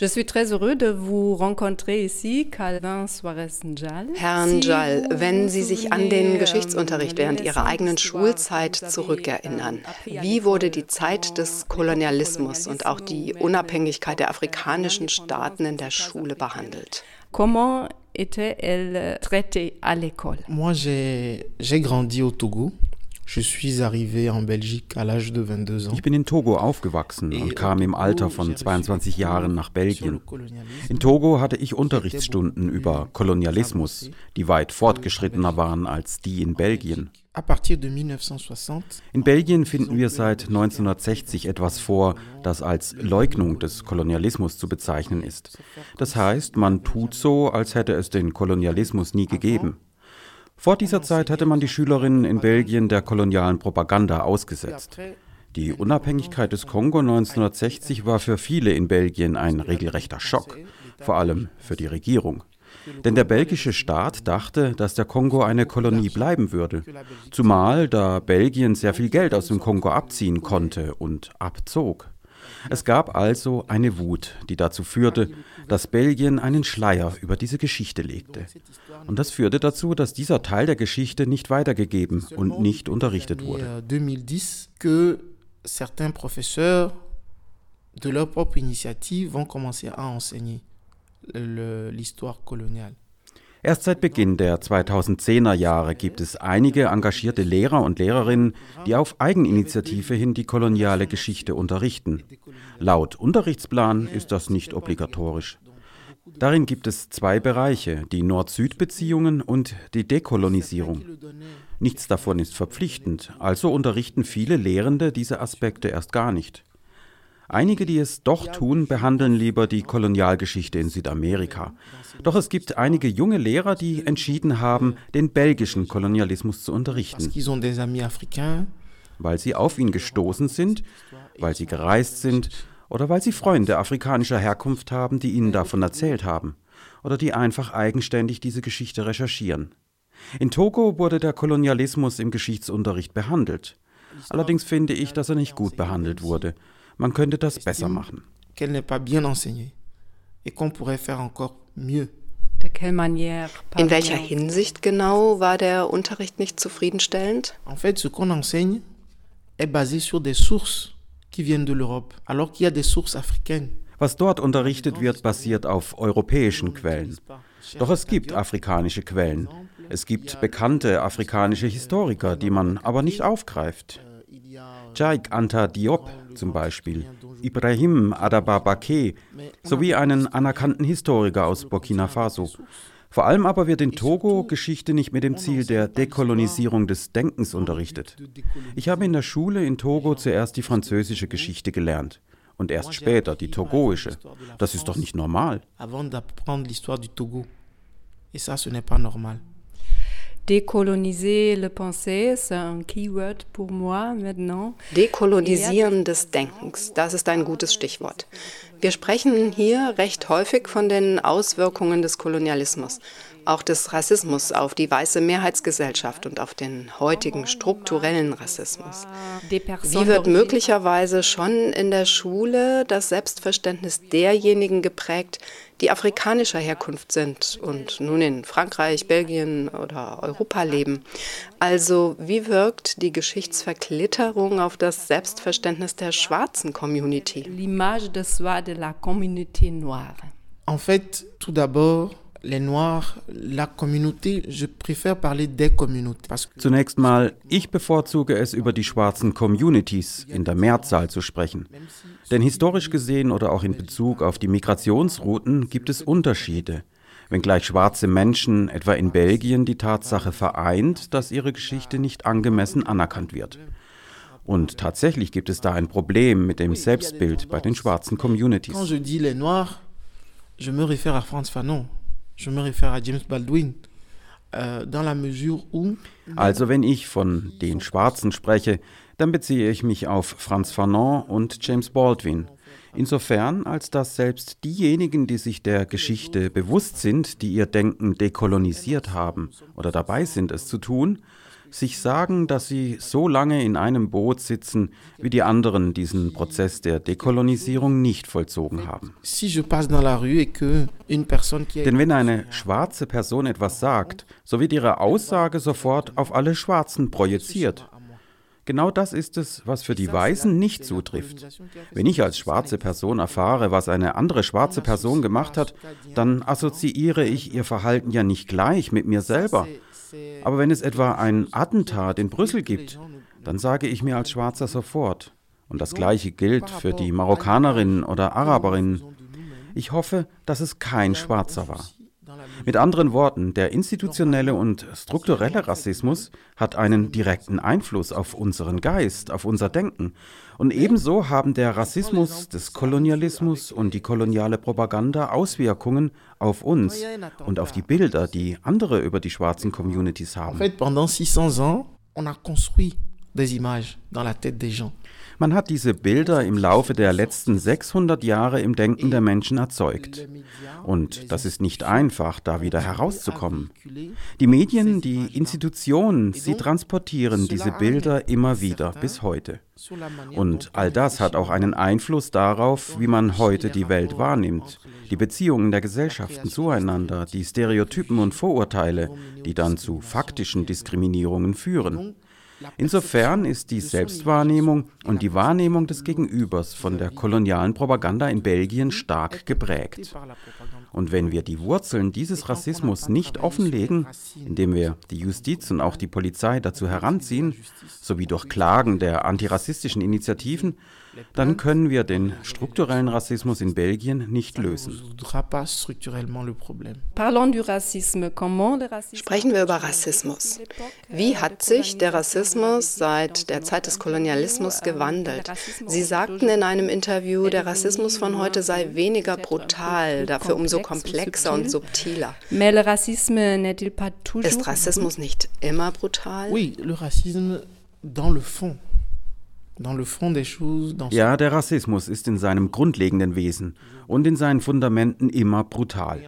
Je suis très heureux de vous rencontrer ici, Calvin Suarez Njal. Herr Njal, wenn Sie sich an den euh, Geschichtsunterricht während Ihrer eigenen Schulzeit zurückerinnern, wie wurde die Zeit des Kolonialismus und auch die Unabhängigkeit der afrikanischen Staaten in der Schule behandelt? Comment était-elle traitée à l'école Moi, j'ai grandi au Togo. Ich bin in Togo aufgewachsen und kam im Alter von 22 Jahren nach Belgien. In Togo hatte ich Unterrichtsstunden über Kolonialismus, die weit fortgeschrittener waren als die in Belgien. In Belgien finden wir seit 1960 etwas vor, das als Leugnung des Kolonialismus zu bezeichnen ist. Das heißt, man tut so, als hätte es den Kolonialismus nie gegeben. Vor dieser Zeit hatte man die Schülerinnen in Belgien der kolonialen Propaganda ausgesetzt. Die Unabhängigkeit des Kongo 1960 war für viele in Belgien ein regelrechter Schock, vor allem für die Regierung. Denn der belgische Staat dachte, dass der Kongo eine Kolonie bleiben würde, zumal da Belgien sehr viel Geld aus dem Kongo abziehen konnte und abzog. Es gab also eine Wut, die dazu führte, dass Belgien einen Schleier über diese Geschichte legte. Und das führte dazu, dass dieser Teil der Geschichte nicht weitergegeben und nicht unterrichtet wurde. certains professeurs de leur propre initiative vont commencer à enseigner l'histoire coloniale. Erst seit Beginn der 2010er Jahre gibt es einige engagierte Lehrer und Lehrerinnen, die auf Eigeninitiative hin die koloniale Geschichte unterrichten. Laut Unterrichtsplan ist das nicht obligatorisch. Darin gibt es zwei Bereiche, die Nord-Süd-Beziehungen und die Dekolonisierung. Nichts davon ist verpflichtend, also unterrichten viele Lehrende diese Aspekte erst gar nicht. Einige, die es doch tun, behandeln lieber die Kolonialgeschichte in Südamerika. Doch es gibt einige junge Lehrer, die entschieden haben, den belgischen Kolonialismus zu unterrichten. Weil sie auf ihn gestoßen sind, weil sie gereist sind oder weil sie Freunde afrikanischer Herkunft haben, die ihnen davon erzählt haben oder die einfach eigenständig diese Geschichte recherchieren. In Togo wurde der Kolonialismus im Geschichtsunterricht behandelt. Allerdings finde ich, dass er nicht gut behandelt wurde. Man könnte das besser machen. In welcher Hinsicht genau war der Unterricht nicht zufriedenstellend? En fait, ce qu'on enseigne est basé sur des sources qui viennent de l'Europe, alors qu'il y a des sources africaines. Was dort unterrichtet wird, basiert auf europäischen Quellen. Doch es gibt afrikanische Quellen. Es gibt bekannte afrikanische Historiker, die man aber nicht aufgreift. Jaik Anta Diop zum Beispiel, Ibrahim Adababake sowie einen anerkannten Historiker aus Burkina Faso. Vor allem aber wird in Togo Geschichte nicht mit dem Ziel der Dekolonisierung des Denkens unterrichtet. Ich habe in der Schule in Togo zuerst die französische Geschichte gelernt und erst später die togoische. Das ist doch nicht normal. Et ça, ce n'est pas normal. Décoloniser le Pensée, c'est un keyword pour moi maintenant. Dekolonisieren des Denkens, das ist ein gutes Stichwort. Wir sprechen hier recht häufig von den Auswirkungen des Kolonialismus auch des Rassismus auf die weiße Mehrheitsgesellschaft und auf den heutigen strukturellen Rassismus. Wie wird möglicherweise schon in der Schule das Selbstverständnis derjenigen geprägt, die afrikanischer Herkunft sind und nun in Frankreich, Belgien oder Europa leben? Also wie wirkt die Geschichtsverklitterung auf das Selbstverständnis der schwarzen Community? L'image de soi de la communauté noire. En fait, tout d'abord, les Noirs, la communauté, je préfère parler des communautés. Zunächst mal, ich bevorzuge es, über die schwarzen Communities in der Mehrzahl zu sprechen. Denn historisch gesehen oder auch in Bezug auf die Migrationsrouten gibt es Unterschiede. Wenngleich schwarze Menschen, etwa in Belgien, die Tatsache vereint, dass ihre Geschichte nicht angemessen anerkannt wird. Und tatsächlich gibt es da ein Problem mit dem Selbstbild bei den schwarzen Communities. Quand je dis les Noirs, je me réfère à Franz Fanon. Je me réfère à James Baldwin. Euh, also wenn ich von den Schwarzen spreche, dann beziehe ich mich auf Franz Fanon und James Baldwin. Insofern, als dass selbst diejenigen, die sich der Geschichte bewusst sind, die ihr Denken dekolonisiert haben oder dabei sind, es zu tun, sich sagen, dass sie so lange in einem Boot sitzen, wie die anderen diesen Prozess der Dekolonisierung nicht vollzogen haben. Denn wenn eine schwarze Person etwas sagt, so wird ihre Aussage sofort auf alle Schwarzen projiziert. Genau das ist es, was für die Weißen nicht zutrifft. Wenn ich als schwarze Person erfahre, was eine andere schwarze Person gemacht hat, dann assoziiere ich ihr Verhalten ja nicht gleich mit mir selber. Aber wenn es etwa ein Attentat in Brüssel gibt, dann sage ich mir als Schwarzer sofort, und das gleiche gilt für die Marokkanerinnen oder Araberinnen, ich hoffe, dass es kein Schwarzer war. Mit anderen Worten, der institutionelle und strukturelle Rassismus hat einen direkten Einfluss auf unseren Geist, auf unser Denken. Und ebenso haben der Rassismus des Kolonialismus und die koloniale Propaganda Auswirkungen auf uns und auf die Bilder, die andere über die schwarzen Communities haben. En fait, pendant 600 ans, on a construit des images dans la tête des gens. Man hat diese Bilder im Laufe der letzten 600 Jahre im Denken der Menschen erzeugt. Und das ist nicht einfach, da wieder herauszukommen. Die Medien, die Institutionen, sie transportieren diese Bilder immer wieder bis heute. Und all das hat auch einen Einfluss darauf, wie man heute die Welt wahrnimmt. Die Beziehungen der Gesellschaften zueinander, die Stereotypen und Vorurteile, die dann zu faktischen Diskriminierungen führen. Insofern ist die Selbstwahrnehmung und die Wahrnehmung des Gegenübers von der kolonialen Propaganda in Belgien stark geprägt. Und wenn wir die Wurzeln dieses Rassismus nicht offenlegen, indem wir die Justiz und auch die Polizei dazu heranziehen, sowie durch Klagen der antirassistischen Initiativen, dann können wir den strukturellen Rassismus in Belgien nicht lösen. Sprechen wir über Rassismus. Wie hat sich der Rassismus seit der Zeit des Kolonialismus gewandelt? Sie sagten in einem Interview, der Rassismus von heute sei weniger brutal, dafür umso komplexer und subtiler. Ist Rassismus nicht immer brutal? Oui, le racisme dans le fond ja, der Rassismus ist in seinem grundlegenden Wesen und in seinen Fundamenten immer brutal.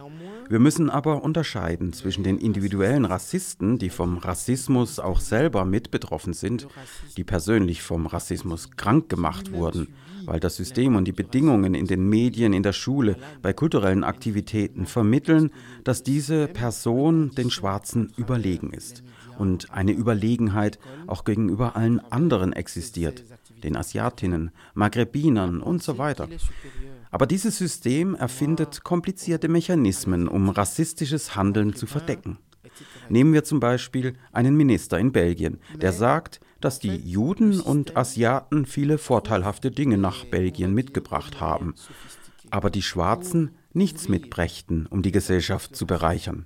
Wir müssen aber unterscheiden zwischen den individuellen Rassisten, die vom Rassismus auch selber mit betroffen sind, die persönlich vom Rassismus krank gemacht wurden, weil das System und die Bedingungen in den Medien, in der Schule, bei kulturellen Aktivitäten vermitteln, dass diese Person den Schwarzen überlegen ist und eine Überlegenheit auch gegenüber allen anderen existiert den Asiatinnen, Maghrebinern und so weiter. Aber dieses System erfindet komplizierte Mechanismen, um rassistisches Handeln zu verdecken. Nehmen wir zum Beispiel einen Minister in Belgien, der sagt, dass die Juden und Asiaten viele vorteilhafte Dinge nach Belgien mitgebracht haben, aber die Schwarzen nichts mitbrächten, um die Gesellschaft zu bereichern.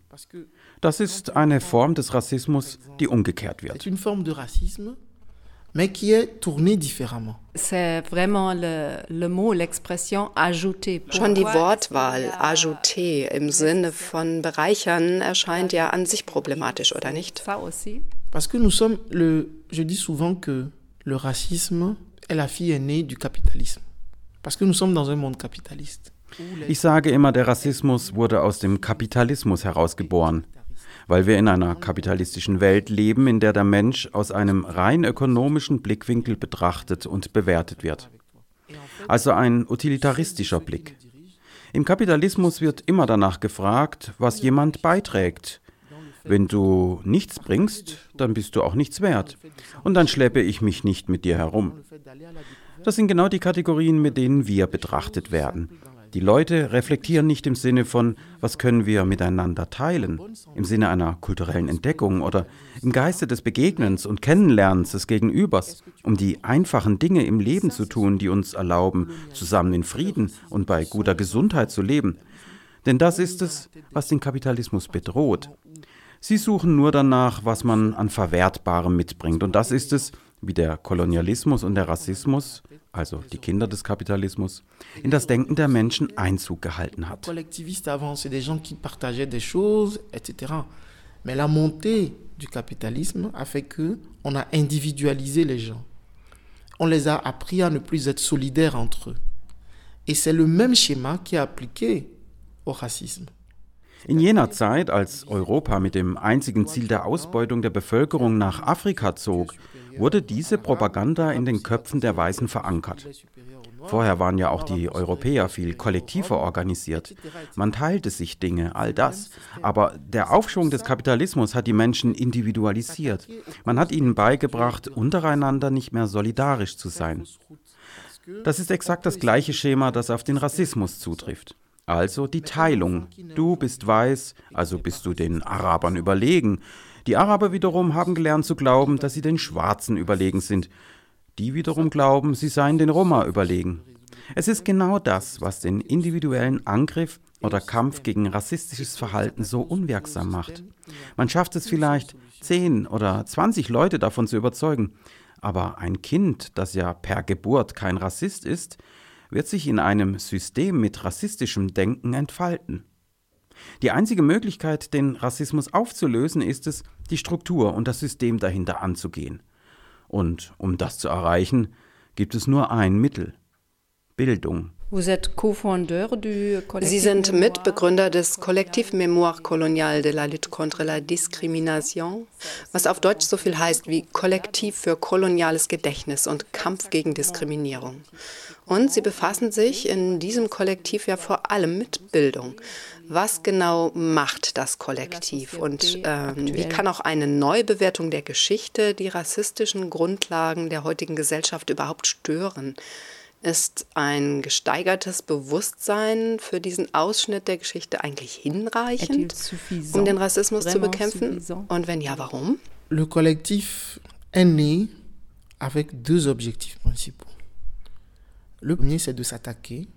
Das ist eine Form des Rassismus, die umgekehrt wird mais qui est tourné différemment. C'est vraiment le, le mot, l'expression ajouter. Schon die Wortwahl ajouter im Sinne von bereichern erscheint ja an sich problematisch, oder nicht? Ça aussi. Parce que nous sommes le, je dis souvent que le racisme est la fille aînée du capitalisme. Parce que nous sommes dans un monde capitaliste. Ich sage immer, der Rassismus wurde aus dem Kapitalismus herausgeboren weil wir in einer kapitalistischen Welt leben, in der der Mensch aus einem rein ökonomischen Blickwinkel betrachtet und bewertet wird. Also ein utilitaristischer Blick. Im Kapitalismus wird immer danach gefragt, was jemand beiträgt. Wenn du nichts bringst, dann bist du auch nichts wert. Und dann schleppe ich mich nicht mit dir herum. Das sind genau die Kategorien, mit denen wir betrachtet werden. Die Leute reflektieren nicht im Sinne von, was können wir miteinander teilen, im Sinne einer kulturellen Entdeckung oder im Geiste des Begegnens und Kennenlernens des Gegenübers, um die einfachen Dinge im Leben zu tun, die uns erlauben, zusammen in Frieden und bei guter Gesundheit zu leben. Denn das ist es, was den Kapitalismus bedroht. Sie suchen nur danach, was man an Verwertbarem mitbringt. Und das ist es, wie der Kolonialismus und der Rassismus also die Kinder des Kapitalismus, in das Denken der Menschen Einzug gehalten hat. Mais la montée du capitalisme a fait que on a individualisé les gens. On les a appris à ne plus être solidaires entre eux. Et c'est le même schéma qui est appliqué au racisme. In jener Zeit, als Europa mit dem einzigen Ziel der Ausbeutung der Bevölkerung nach Afrika zog, wurde diese Propaganda in den Köpfen der Weißen verankert. Vorher waren ja auch die Europäer viel kollektiver organisiert. Man teilte sich Dinge, all das. Aber der Aufschwung des Kapitalismus hat die Menschen individualisiert. Man hat ihnen beigebracht, untereinander nicht mehr solidarisch zu sein. Das ist exakt das gleiche Schema, das auf den Rassismus zutrifft. Also die Teilung. Du bist weiß, also bist du den Arabern überlegen. Die Araber wiederum haben gelernt zu glauben, dass sie den Schwarzen überlegen sind. Die wiederum glauben, sie seien den Roma überlegen. Es ist genau das, was den individuellen Angriff oder Kampf gegen rassistisches Verhalten so unwirksam macht. Man schafft es vielleicht, 10 oder 20 Leute davon zu überzeugen. Aber ein Kind, das ja per Geburt kein Rassist ist, wird sich in einem System mit rassistischem Denken entfalten. Die einzige Möglichkeit, den Rassismus aufzulösen, ist es, die Struktur und das System dahinter anzugehen. Und um das zu erreichen, gibt es nur ein Mittel Bildung. Sie sind Mitbegründer des Kollektiv Mémoire Coloniale de la Lutte contre la Discrimination, was auf Deutsch so viel heißt wie Kollektiv für koloniales Gedächtnis und Kampf gegen Diskriminierung. Und Sie befassen sich in diesem Kollektiv ja vor allem mit Bildung. Was genau macht das Kollektiv und ähm, wie kann auch eine Neubewertung der Geschichte die rassistischen Grundlagen der heutigen Gesellschaft überhaupt stören? Ist ein gesteigertes Bewusstsein für diesen Ausschnitt der Geschichte eigentlich hinreichend, um den Rassismus zu bekämpfen? Und wenn ja, warum? Le collectif est né avec deux objectifs principaux. Le premier, c'est de s'attaquer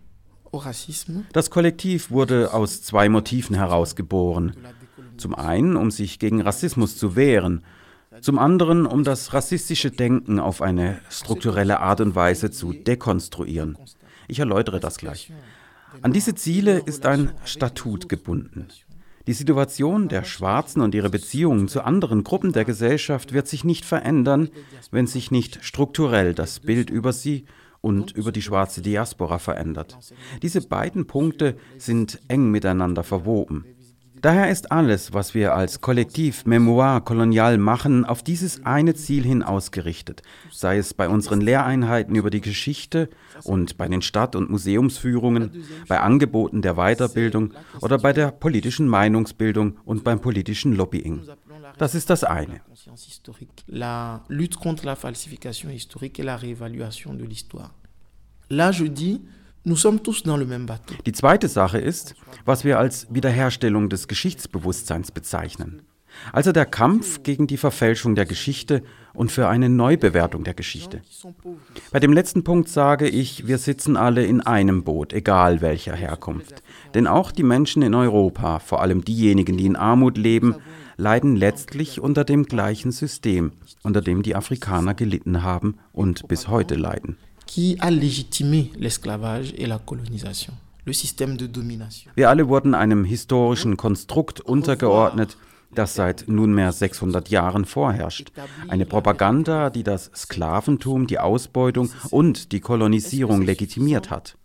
das Kollektiv wurde aus zwei Motiven herausgeboren. Zum einen, um sich gegen Rassismus zu wehren, zum anderen, um das rassistische Denken auf eine strukturelle Art und Weise zu dekonstruieren. Ich erläutere das gleich. An diese Ziele ist ein Statut gebunden. Die Situation der Schwarzen und ihre Beziehungen zu anderen Gruppen der Gesellschaft wird sich nicht verändern, wenn sich nicht strukturell das Bild über sie und über die schwarze Diaspora verändert. Diese beiden Punkte sind eng miteinander verwoben. Daher ist alles, was wir als Kollektiv Memoir kolonial machen, auf dieses eine Ziel hin ausgerichtet, sei es bei unseren Lehreinheiten über die Geschichte und bei den Stadt- und Museumsführungen, bei Angeboten der Weiterbildung oder bei der politischen Meinungsbildung und beim politischen Lobbying. Das ist das eine. La lutte contre la falsification historique et la réévaluation de l'histoire. Die zweite Sache ist, was wir als Wiederherstellung des Geschichtsbewusstseins bezeichnen. Also der Kampf gegen die Verfälschung der Geschichte und für eine Neubewertung der Geschichte. Bei dem letzten Punkt sage ich, wir sitzen alle in einem Boot, egal welcher Herkunft. Denn auch die Menschen in Europa, vor allem diejenigen, die in Armut leben, leiden letztlich unter dem gleichen System, unter dem die Afrikaner gelitten haben und bis heute leiden qui a légitimé l'esclavage et la colonisation. Wir alle wurden einem historischen Konstrukt untergeordnet, das seit nunmehr 600 Jahren vorherrscht. Eine Propaganda, die das Sklaventum, die Ausbeutung und die Kolonisierung legitimiert hat.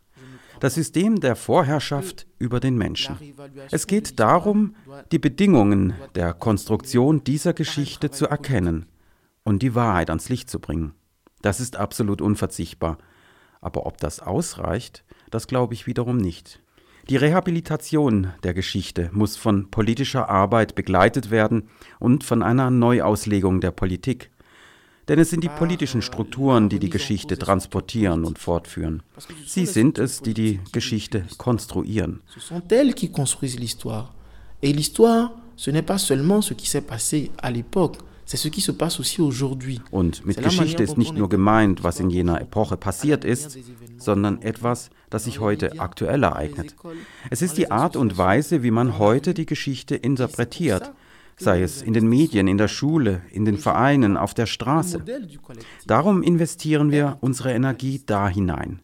Das System der Vorherrschaft über den Menschen. Es geht darum, die Bedingungen der Konstruktion dieser Geschichte zu erkennen und die Wahrheit ans Licht zu bringen. Das ist absolut unverzichtbar. Aber ob das ausreicht, das glaube ich wiederum nicht. Die Rehabilitation der Geschichte muss von politischer Arbeit begleitet werden und von einer Neuauslegung der Politik. Denn es sind die politischen Strukturen, die die Geschichte transportieren und fortführen. Sie sind es, die die Geschichte konstruieren. Et l'histoire, ce n'est pas seulement ce qui s'est passé à l'époque, und mit Geschichte ist nicht nur gemeint, was in jener Epoche passiert ist, sondern etwas, das sich heute aktuell ereignet. Es ist die Art und Weise, wie man heute die Geschichte interpretiert, sei es in den Medien, in der Schule, in den Vereinen, auf der Straße. Darum investieren wir unsere Energie da hinein.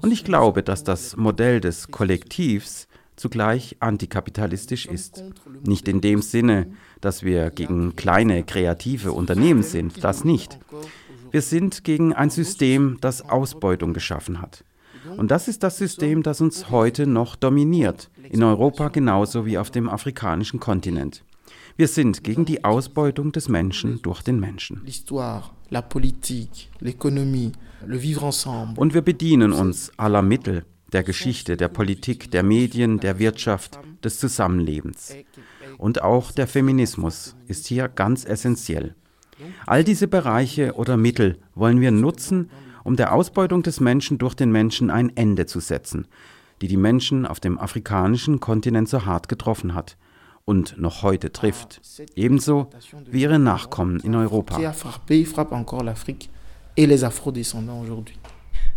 Und ich glaube, dass das Modell des Kollektivs zugleich antikapitalistisch ist. Nicht in dem Sinne, dass wir gegen kleine kreative Unternehmen sind, das nicht. Wir sind gegen ein System, das Ausbeutung geschaffen hat. Und das ist das System, das uns heute noch dominiert, in Europa genauso wie auf dem afrikanischen Kontinent. Wir sind gegen die Ausbeutung des Menschen durch den Menschen. Und wir bedienen uns aller Mittel, der Geschichte, der Politik, der Medien, der Wirtschaft, des Zusammenlebens. Und auch der Feminismus ist hier ganz essentiell. All diese Bereiche oder Mittel wollen wir nutzen, um der Ausbeutung des Menschen durch den Menschen ein Ende zu setzen, die die Menschen auf dem afrikanischen Kontinent so hart getroffen hat und noch heute trifft, ebenso wie ihre Nachkommen in Europa.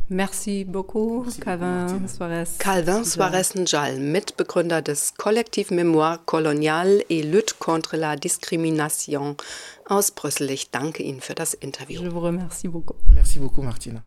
Merci beaucoup, Calvin Suarez. Calvin Suarez Njal, Mitbegründer des Kollektiv Mémoire Coloniale et Lutte contre la Discrimination aus Brüssel. Ich danke Ihnen für das Interview. Je vous remercie beaucoup. Merci beaucoup, Martina.